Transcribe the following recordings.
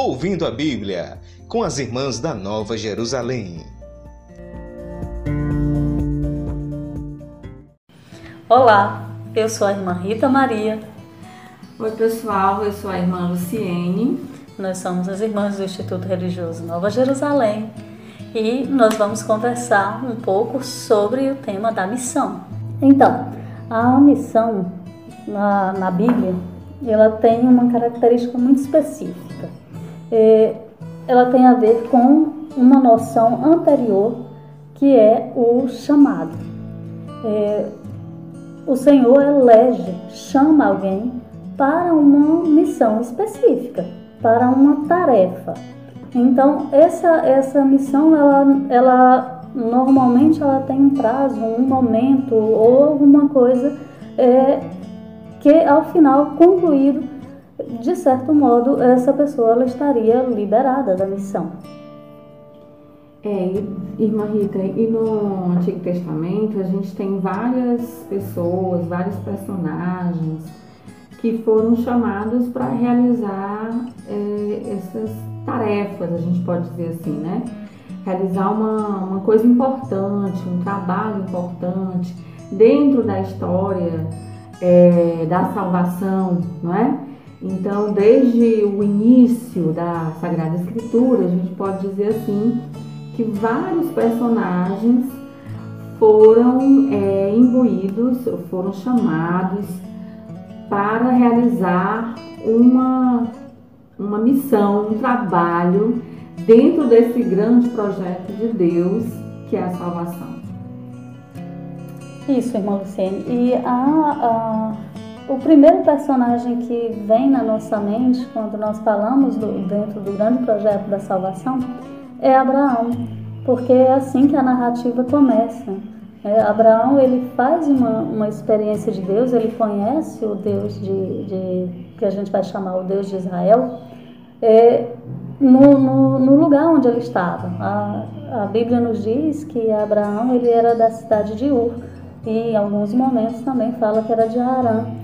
Ouvindo a Bíblia, com as irmãs da Nova Jerusalém. Olá, eu sou a irmã Rita Maria. Oi, pessoal, eu sou a irmã Luciene. Nós somos as irmãs do Instituto Religioso Nova Jerusalém e nós vamos conversar um pouco sobre o tema da missão. Então, a missão na, na Bíblia ela tem uma característica muito específica. É, ela tem a ver com uma noção anterior que é o chamado. É, o Senhor elege, chama alguém para uma missão específica, para uma tarefa. Então essa essa missão ela, ela normalmente ela tem um prazo, um momento ou alguma coisa é, que ao final concluído, de certo modo, essa pessoa ela estaria liberada da missão. É, irmã Rita, e no Antigo Testamento a gente tem várias pessoas, vários personagens que foram chamados para realizar é, essas tarefas, a gente pode dizer assim, né? Realizar uma, uma coisa importante, um trabalho importante dentro da história é, da salvação, não é? Então, desde o início da Sagrada Escritura, a gente pode dizer assim que vários personagens foram é, imbuídos, foram chamados para realizar uma, uma missão, um trabalho dentro desse grande projeto de Deus que é a salvação. Isso, irmã Luciene. E a, a, o primeiro personagem que vem na nossa mente quando nós falamos do, dentro do grande projeto da salvação é Abraão, porque é assim que a narrativa começa. É, Abraão ele faz uma, uma experiência de Deus, ele conhece o Deus de, de que a gente vai chamar o Deus de Israel, é, no, no, no, lugar onde ele estava. A, a Bíblia nos diz que Abraão ele era da cidade de Ur, e em alguns momentos também fala que era de Arã.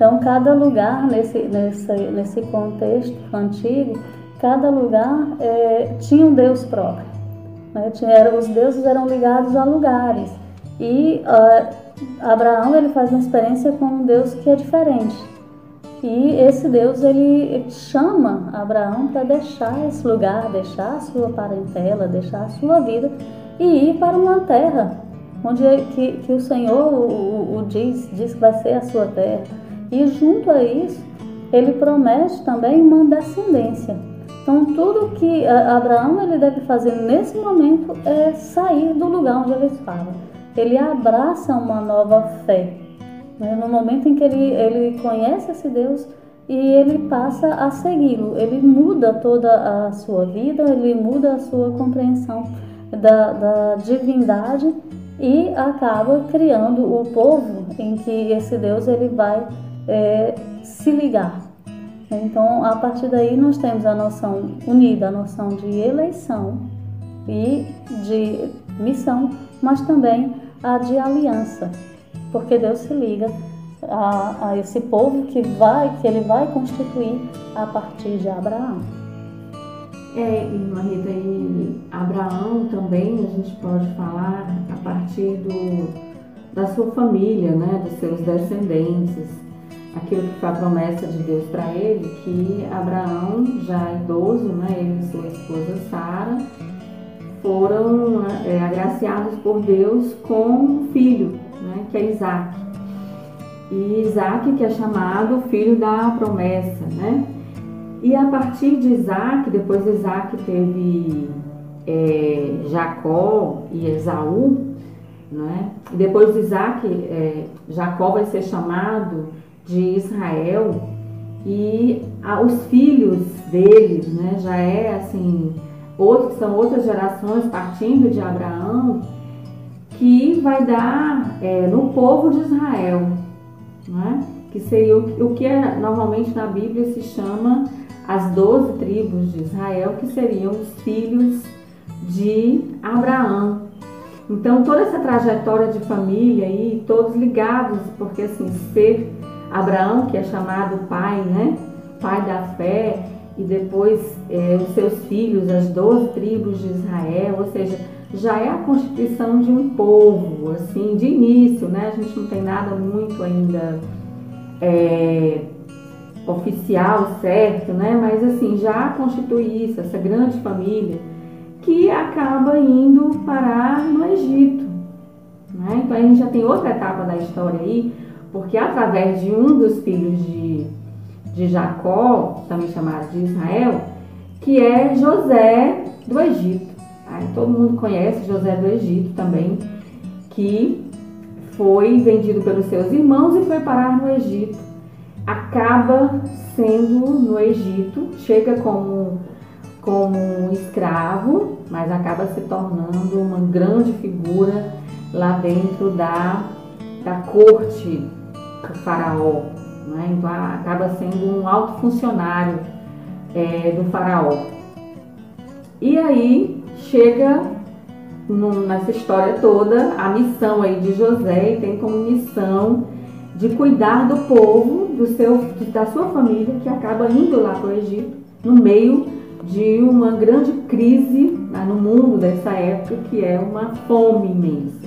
Então, cada lugar nesse, nesse, nesse contexto antigo, cada lugar é, tinha um Deus próprio. Né? Tinha, os deuses eram ligados a lugares. E uh, Abraão ele faz uma experiência com um Deus que é diferente. E esse Deus ele chama Abraão para deixar esse lugar, deixar a sua parentela, deixar a sua vida e ir para uma terra onde é que, que o Senhor o, o diz, diz que vai ser a sua terra. E junto a isso, ele promete também uma descendência. Então, tudo que Abraão ele deve fazer nesse momento é sair do lugar onde ele estava. Ele abraça uma nova fé. Né? No momento em que ele, ele conhece esse Deus e ele passa a segui-lo, ele muda toda a sua vida, ele muda a sua compreensão da, da divindade e acaba criando o povo em que esse Deus ele vai é, se ligar. Então, a partir daí, nós temos a noção unida, a noção de eleição e de missão, mas também a de aliança, porque Deus se liga a, a esse povo que vai, que ele vai constituir a partir de Abraão. É, irmã Rita, e Abraão também a gente pode falar a partir do, da sua família, né, dos seus descendentes, aquilo que foi a promessa de Deus para ele, que Abraão, já idoso, né, ele e sua esposa Sara, foram é, agraciados por Deus com um filho, né, que é Isaac. E Isaac que é chamado filho da promessa, né? E a partir de Isaac, depois Isaac teve é, Jacó e Esaú, né? E depois de Isaac, é, Jacó vai ser chamado de Israel e os filhos deles, né? Já é assim, outros, são outras gerações partindo de Abraão que vai dar é, no povo de Israel, né? que seria o, o que é, normalmente na Bíblia se chama as doze tribos de Israel, que seriam os filhos de Abraão. Então, toda essa trajetória de família aí, todos ligados, porque assim, ser Abraão, que é chamado pai, né? Pai da fé, e depois é, os seus filhos, as doze tribos de Israel, ou seja, já é a constituição de um povo, assim, de início, né? A gente não tem nada muito ainda é, oficial, certo, né? Mas assim, já constitui isso, essa grande família, que acaba indo parar no Egito. Né? Então a gente já tem outra etapa da história aí, porque através de um dos filhos de, de Jacó, também chamado de Israel, que é José do Egito. Aí todo mundo conhece José do Egito também, que foi vendido pelos seus irmãos e foi parar no Egito. Acaba sendo no Egito, chega como, como escravo, mas acaba se tornando uma grande figura lá dentro da, da corte faraó. Né? Então acaba sendo um alto funcionário é, do faraó. E aí chega no, nessa história toda a missão aí de José e tem como missão de cuidar do povo, do seu, da sua família, que acaba indo lá para o Egito, no meio de uma grande crise né, no mundo dessa época, que é uma fome imensa.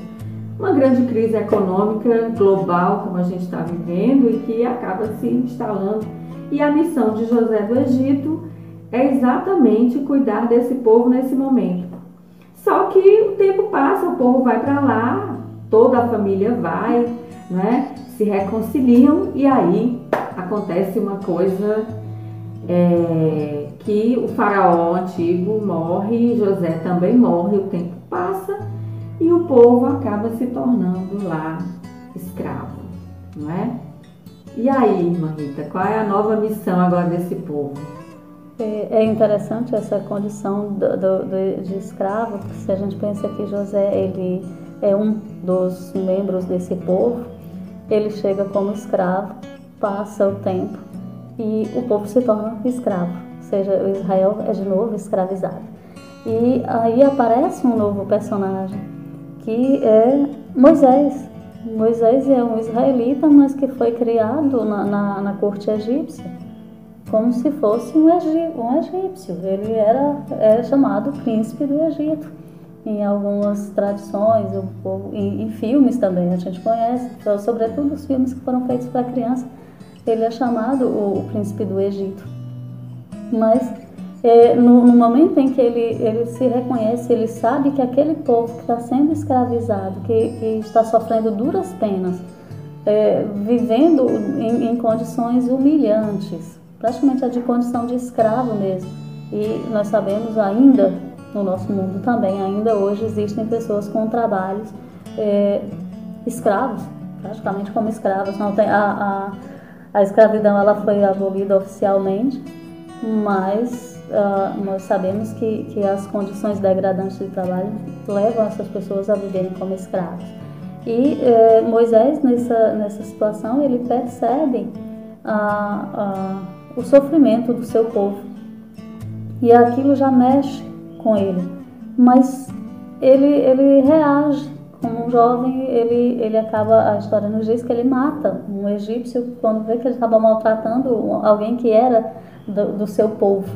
Uma grande crise econômica global, como a gente está vivendo, e que acaba se instalando. E a missão de José do Egito é exatamente cuidar desse povo nesse momento. Só que o tempo passa, o povo vai para lá, toda a família vai, né? se reconciliam e aí acontece uma coisa é, que o faraó antigo morre, José também morre, o tempo passa e o povo acaba se tornando lá escravo, não é? E aí, irmã Rita, qual é a nova missão agora desse povo? É, é interessante essa condição do, do, de escravo, porque se a gente pensa que José ele é um dos membros desse povo, ele chega como escravo, passa o tempo e o povo se torna escravo, ou seja, o Israel é de novo escravizado. E aí aparece um novo personagem, que é Moisés. Moisés é um israelita, mas que foi criado na, na, na corte egípcia, como se fosse um, egípcio. Ele era, era chamado príncipe do Egito em algumas tradições, em, em, filmes também a gente conhece, sobretudo os filmes que foram feitos para criança, ele é chamado o, o príncipe do Egito. Mas é, no, no, momento em que ele, ele se reconhece, ele sabe que aquele povo que está sendo escravizado, que, que está sofrendo duras penas, é, vivendo em, em condições humilhantes, praticamente a de condição de escravo mesmo. E nós sabemos ainda no nosso mundo também. Ainda hoje existem pessoas com trabalhos é, escravos, praticamente como escravos. Não tem, a, a, a escravidão ela foi abolida oficialmente, mas uh, nós sabemos que, que as condições degradantes de trabalho levam essas pessoas a viverem como escravos. E é, Moisés, nessa, nessa situação, ele percebe a, o sofrimento do seu povo. E aquilo já mexe com ele. Mas ele, ele reage como um jovem, ele, ele acaba, a história nos diz que ele mata um egípcio quando vê que ele estava maltratando alguém que era do, do, seu povo.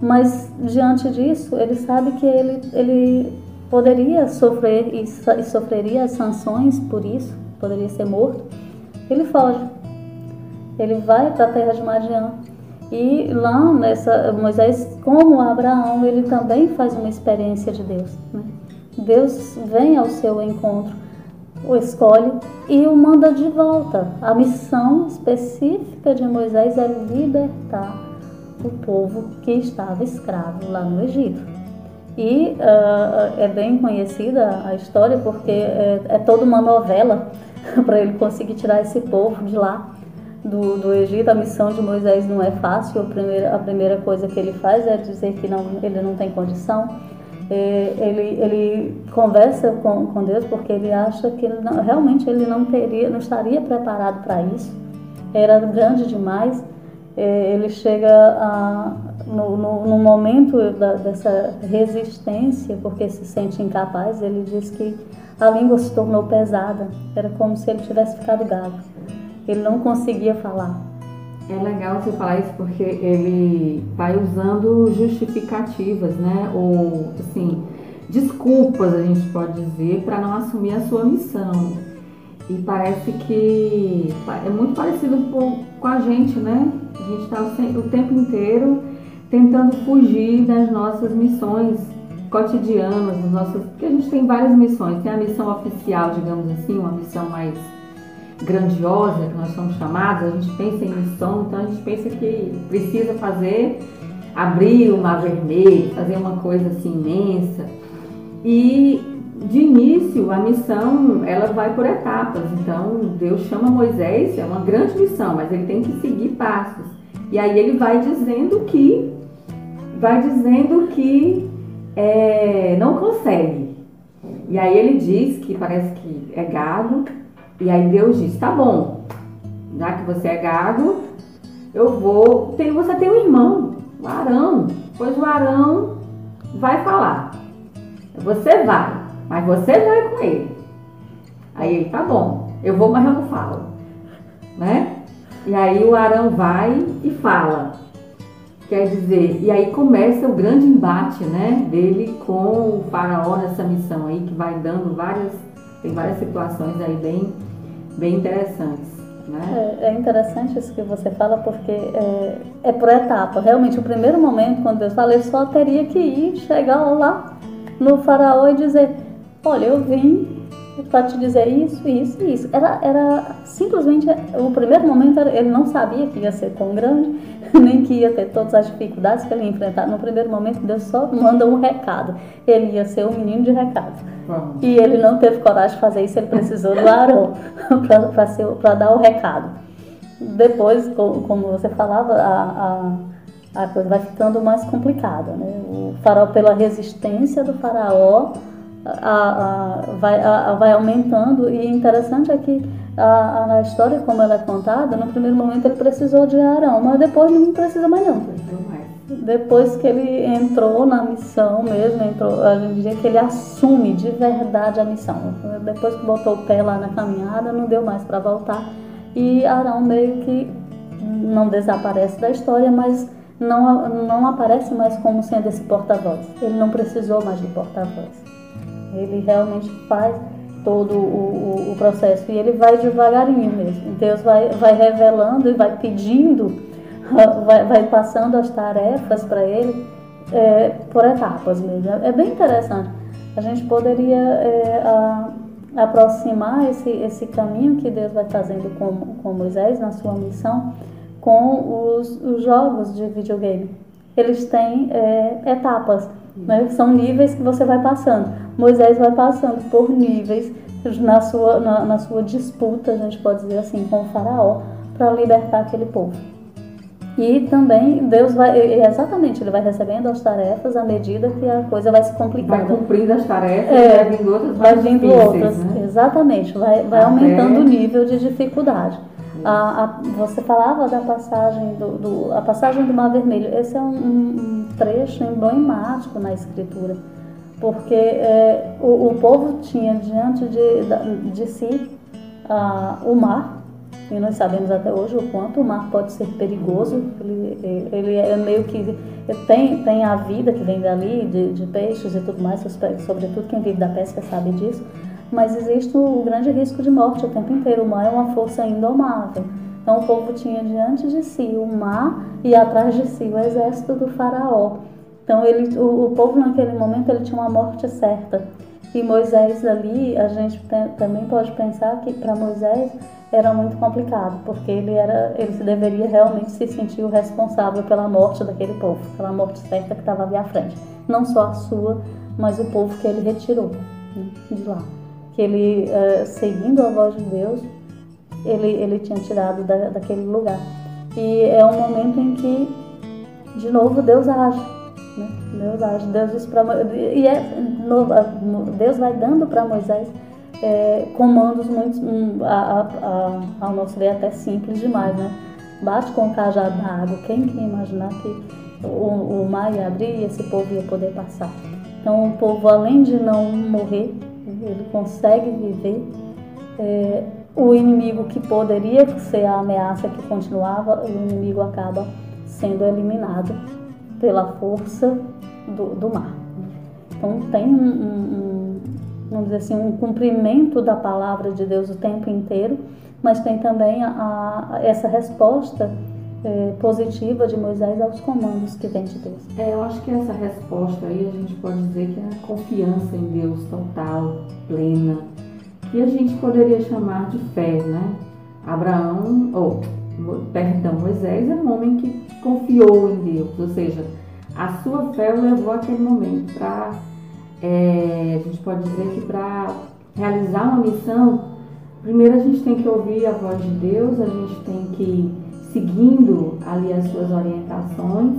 Mas diante disso, ele sabe que ele, ele poderia sofrer e, e sofreria as sanções por isso, poderia ser morto. Ele foge. Ele vai para a terra de Madian e lá nessa Moisés, como Abraão, ele também faz uma experiência de Deus. Né? Deus vem ao seu encontro, o escolhe e o manda de volta. A missão específica de Moisés é libertar o povo que estava escravo lá no Egito. E uh, é bem conhecida a história porque é, é toda uma novela para ele conseguir tirar esse povo de lá do, do Egito, a missão de Moisés não é fácil. A primeira, a primeira coisa que ele faz é dizer que não, ele não tem condição. É, ele, ele conversa com, com Deus porque ele acha que não, realmente ele não teria, não estaria preparado para isso. Era grande demais. É, ele chega a, no, no, no momento da, dessa resistência, porque se sente incapaz, ele diz que a língua se tornou pesada. Era como se ele tivesse ficado gago ele não conseguia falar. É legal você falar isso porque ele vai usando justificativas, né? Ou, assim, desculpas, a gente pode dizer, para não assumir a sua missão. E parece que é muito parecido com, a gente, né? A gente está o, o tempo inteiro tentando fugir das nossas missões cotidianas, das nossas, porque a gente tem várias missões. Tem a missão oficial, digamos assim, uma missão mais grandiosa que nós somos chamados, a gente pensa em missão, então a gente pensa que precisa fazer, abrir o mar vermelho, fazer uma coisa assim imensa. E de início a missão ela vai por etapas. Então Deus chama Moisés, é uma grande missão, mas ele tem que seguir passos. E aí ele vai dizendo que vai dizendo que é, não consegue. E aí ele diz que parece que é gado, e aí Deus diz: tá bom, já que você é gado, eu vou. Tem, você tem um irmão, o Arão, pois o Arão vai falar. Você vai, mas você vai com ele. Aí ele, tá bom, eu vou, mas eu não falo. Né? E aí o Arão vai e fala. Quer dizer, e aí começa o grande embate né, dele com o faraó nessa missão aí, que vai dando várias, tem várias situações aí bem, bem interessantes. Né? É, é interessante isso que você fala, porque é, é por etapa. Realmente, o primeiro momento, quando Deus fala, ele só teria que ir, chegar lá no faraó e dizer, olha, eu vim para te dizer isso, isso e isso. Era, era simplesmente, o primeiro momento era, ele não sabia que ia ser tão grande, nem que ia ter todas as dificuldades que ele ia enfrentar. No primeiro momento, Deus só manda um recado. Ele ia ser um menino de recado. Uhum. E ele não teve coragem de fazer isso, ele precisou do Arão para dar o recado. Depois, como você falava, a, a, a coisa vai ficando mais complicada. Né? O faraó, pela resistência do faraó, a, a, vai, a, vai aumentando e interessante é que a, a, história como ela é contada, no primeiro momento ele precisou de Arão, mas depois não precisa mais não. Depois que ele entrou na missão mesmo, entrou, a gente diz que ele assume de verdade a missão. Depois que botou o pé lá na caminhada, não deu mais para voltar. E Arão meio que não desaparece da história, mas não, não aparece mais como sendo esse porta-voz. Ele não precisou mais de porta-voz. Ele realmente faz todo o, o, o, processo e ele vai devagarinho mesmo. Deus vai, vai revelando e vai pedindo, vai, vai passando as tarefas para ele é, por etapas mesmo. É bem interessante. A gente poderia é, a, aproximar esse, esse caminho que Deus vai fazendo com, com Moisés na sua missão com os, os jogos de videogame. Eles têm é, etapas, né? são níveis que você vai passando. Moisés vai passando por níveis na sua, na, na sua disputa, a gente pode dizer assim, com o faraó, para libertar aquele povo. E também Deus vai, exatamente, ele vai recebendo as tarefas à medida que a coisa vai se complicando. Vai cumprindo as tarefas é, vai vindo outras Vai vindo outras, né? exatamente, vai, vai aumentando o nível de dificuldade. A, a, você falava da passagem do, do, a passagem do Mar Vermelho. Esse é um, um trecho emblemático na Escritura porque é, o, o, povo tinha diante de, de si o mar, e nós sabemos até hoje o quanto o mar pode ser perigoso, ele, ele é meio que tem, tem a vida que vem dali, de, de peixes e tudo mais, sobretudo quem vive da pesca sabe disso, mas existe o grande risco de morte o tempo inteiro, o mar é uma força indomável. Então o povo tinha diante de si o mar e atrás de si o exército do faraó. Então ele, o, o povo naquele momento ele tinha uma morte certa. E Moisés ali, a gente também pode pensar que para Moisés era muito complicado, porque ele era, ele deveria realmente se sentir o responsável pela morte daquele povo, pela morte certa que estava ali à frente. Não só a sua, mas o povo que ele retirou né, de lá. Que ele, uh, seguindo a voz de Deus, ele, ele tinha tirado da, daquele lugar. E é um momento em que, de novo, Deus age né? Deus age, Deus diz para e é, Deus vai dando para Moisés é, comandos muito, um, a, a, a, ao nosso ver até simples demais, né? Bate com o cajado na água, quem que imaginar que o, o mar ia abrir e esse povo ia poder passar? Então o povo, além de não morrer, ele consegue viver. É, o inimigo que poderia ser a ameaça que continuava, o inimigo acaba sendo eliminado pela força do, do mar. Então tem um, um, vamos dizer assim, um cumprimento da palavra de Deus o tempo inteiro, mas tem também a, a essa resposta é, positiva de Moisés aos comandos que vem de Deus. É, eu acho que essa resposta aí a gente pode dizer que é a confiança em Deus total, plena, que a gente poderia chamar de fé, né? Abraão, ou perdão, Moisés é um homem que confiou em Deus, ou seja, a sua fé o levou àquele momento para, é, a gente pode dizer que para realizar uma missão, primeiro a gente tem que ouvir a voz de Deus, a gente tem que seguindo ali as suas orientações,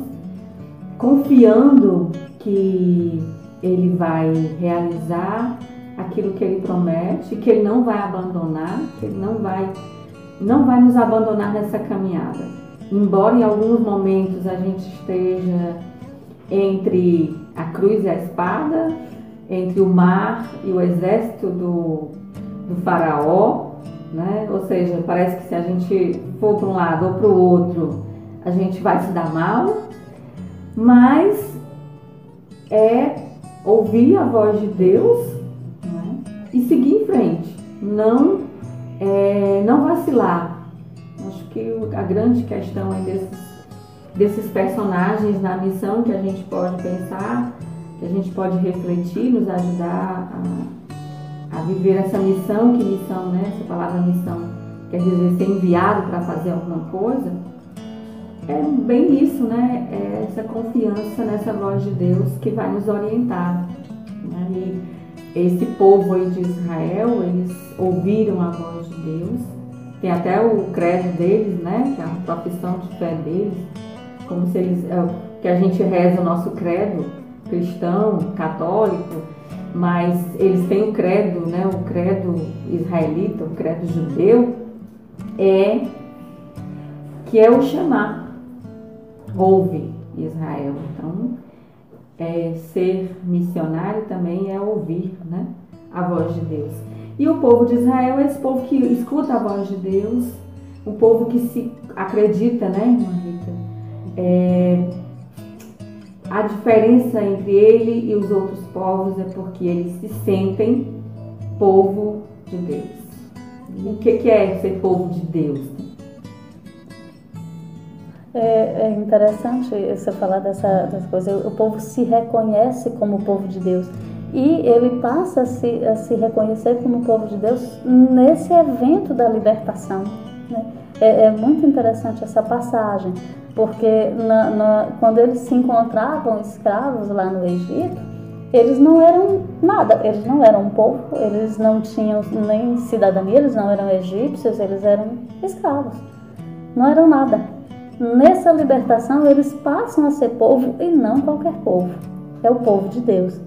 confiando que ele vai realizar aquilo que ele promete, que ele não vai abandonar, que ele não vai não vai nos abandonar nessa caminhada. Embora em alguns momentos a gente esteja entre a cruz e a espada, entre o mar e o exército do, do faraó, né? Ou seja, parece que se a gente for para um lado ou para o outro, a gente vai se dar mal, mas é ouvir a voz de Deus né? e seguir em frente, não é, não vacilar. Acho que a grande questão é desses, desses personagens na missão que a gente pode pensar, que a gente pode refletir, nos ajudar a, a viver essa missão, que missão, né? Essa palavra missão quer dizer ser enviado para fazer alguma coisa. É bem isso, né? É essa confiança nessa voz de Deus que vai nos orientar. Né? E esse povo aí de Israel, eles ouviram a voz de Deus. Tem até o credo deles, né? Que é a profissão de fé deles. Como se eles. É, que a gente reza o nosso credo cristão, católico, mas eles têm o credo, né? O credo israelita, o credo judeu, é que é o chamar. Ouve Israel. Então, é, ser missionário também é ouvir né, a voz de Deus. E o povo de Israel é esse povo que escuta a voz de Deus, o povo que se acredita, né, irmã Rita? É, a diferença entre ele e os outros povos é porque eles se sentem povo de Deus. o que, é ser povo de Deus? É, é interessante você falar dessa, dessa coisa. O povo se reconhece como povo de Deus e ele passa a se, a se reconhecer como povo de Deus nesse evento da libertação. Né? É, é, muito interessante essa passagem, porque na, na, quando eles se encontravam escravos lá no Egito, eles não eram nada, eles não eram um povo, eles não tinham nem cidadania, eles não eram egípcios, eles eram escravos, não eram nada. Nessa libertação, eles passam a ser povo e não qualquer povo. É o povo de Deus.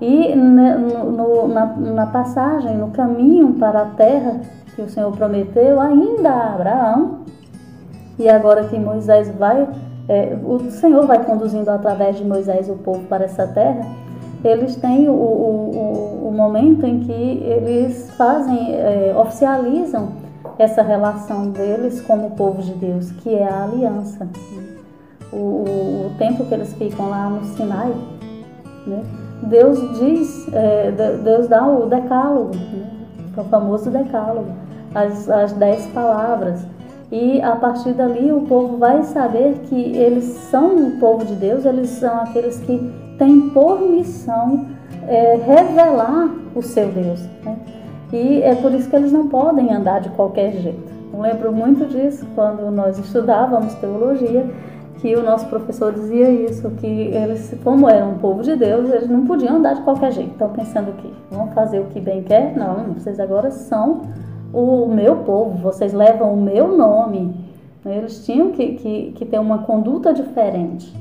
E no, no, na, na, passagem, no caminho para a terra que o Senhor prometeu, ainda Abraão, e agora que Moisés vai, é, o Senhor vai conduzindo através de Moisés o povo para essa terra, eles têm o, o, o momento em que eles fazem, é, oficializam essa relação deles como povo de Deus, que é a aliança. O, o, tempo que eles ficam lá no Sinai, né? Deus diz, é, Deus dá o decálogo, né? o famoso decálogo, as, as dez palavras. E a partir dali o povo vai saber que eles são o povo de Deus, eles são aqueles que têm por missão é, revelar o seu Deus. Né? E é por isso que eles não podem andar de qualquer jeito. Eu lembro muito disso quando nós estudávamos teologia, que o nosso professor dizia isso, que eles, como eram um povo de Deus, eles não podiam andar de qualquer jeito. Estão pensando o quê? Vão fazer o que bem quer? Não, vocês agora são o meu povo, vocês levam o meu nome. Eles tinham que, que, que ter uma conduta diferente.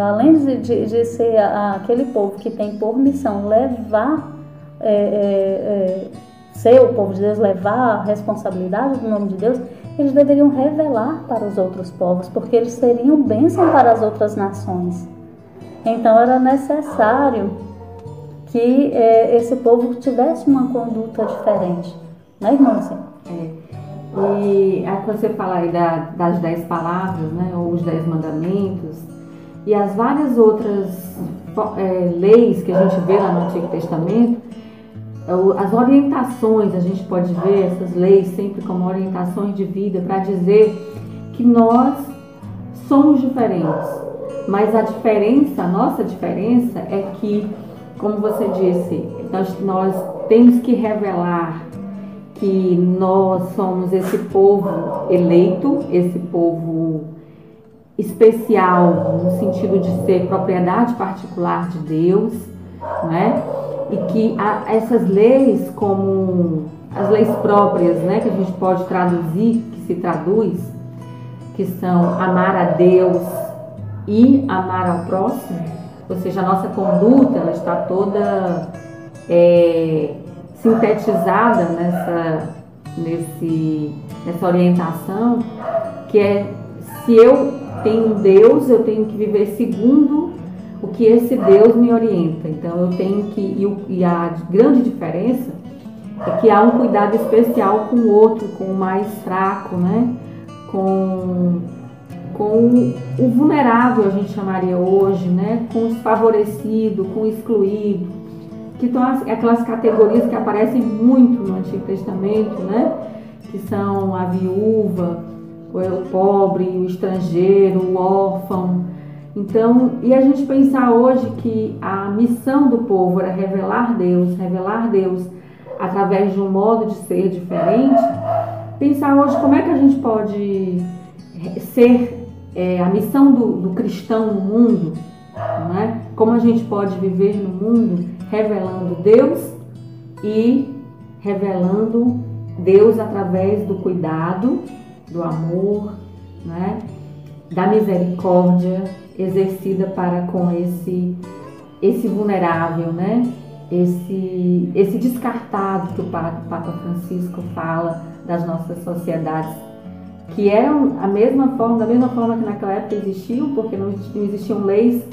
Além de, de, de ser aquele povo que tem por missão levar é, é, é, ser o povo de Deus, levar a responsabilidade do nome de Deus, eles deveriam revelar para os outros povos, porque eles seriam bênção para as outras nações. Então era necessário que é, esse povo tivesse uma conduta diferente, né, irmão? É. E aí quando você fala aí da, das dez palavras, né, ou os dez mandamentos, e as várias outras é, leis que a gente vê lá no Antigo Testamento, é as orientações, a gente pode ver essas leis sempre como orientações de vida para dizer que nós somos diferentes. Mas a diferença, a nossa diferença é que, como você disse, nós, nós temos que revelar que nós somos esse povo eleito, esse povo especial, no sentido de ser propriedade particular de Deus, né? E que essas leis, como as leis próprias, né, que a gente pode traduzir, que se traduz, que são amar a Deus e amar ao próximo, ou seja, a nossa conduta ela está toda é, sintetizada nessa, nesse, nessa orientação, que é se eu tenho Deus, eu tenho que viver segundo o que esse Deus me orienta. Então eu tenho que. E a grande diferença é que há um cuidado especial com o outro, com o mais fraco, né? Com, com o vulnerável, a gente chamaria hoje, né? Com o desfavorecido, com o excluído, que são aquelas categorias que aparecem muito no Antigo Testamento, né? Que são a viúva, o pobre, o estrangeiro, o órfão. Então, e a gente pensar hoje que a missão do povo era revelar Deus, revelar Deus através de um modo de ser diferente, pensar hoje como é que a gente pode ser é, a missão do, do, cristão no mundo, não é? como a gente pode viver no mundo revelando Deus e revelando Deus através do cuidado do amor, né? da misericórdia exercida para com esse esse vulnerável, né? Esse esse descartado que o Papa Francisco fala das nossas sociedades, que eram a mesma forma, da mesma forma que naquela época existiam, porque não existiam leis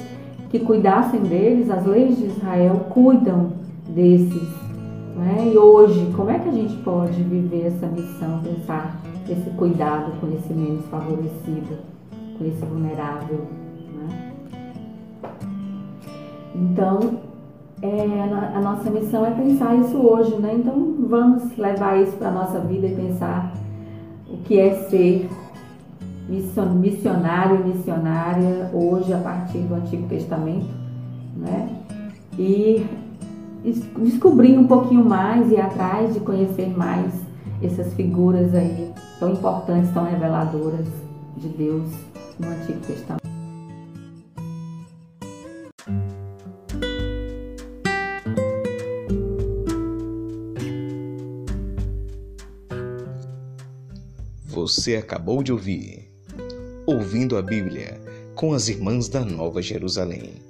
que cuidassem deles, as leis de Israel cuidam desses. Né? E hoje, como é que a gente pode viver essa missão, pensar esse cuidado com esse menos favorecido, com esse vulnerável. Né? Então, é, a nossa missão é pensar isso hoje, né? Então, vamos levar isso para a nossa vida e pensar o que é ser missionário e missionária hoje a partir do Antigo Testamento, né? E descobrir um pouquinho mais e atrás de conhecer mais essas figuras aí tão importantes, tão reveladoras de Deus no Antigo Testamento. Você acabou de ouvir Ouvindo a Bíblia com as Irmãs da Nova Jerusalém.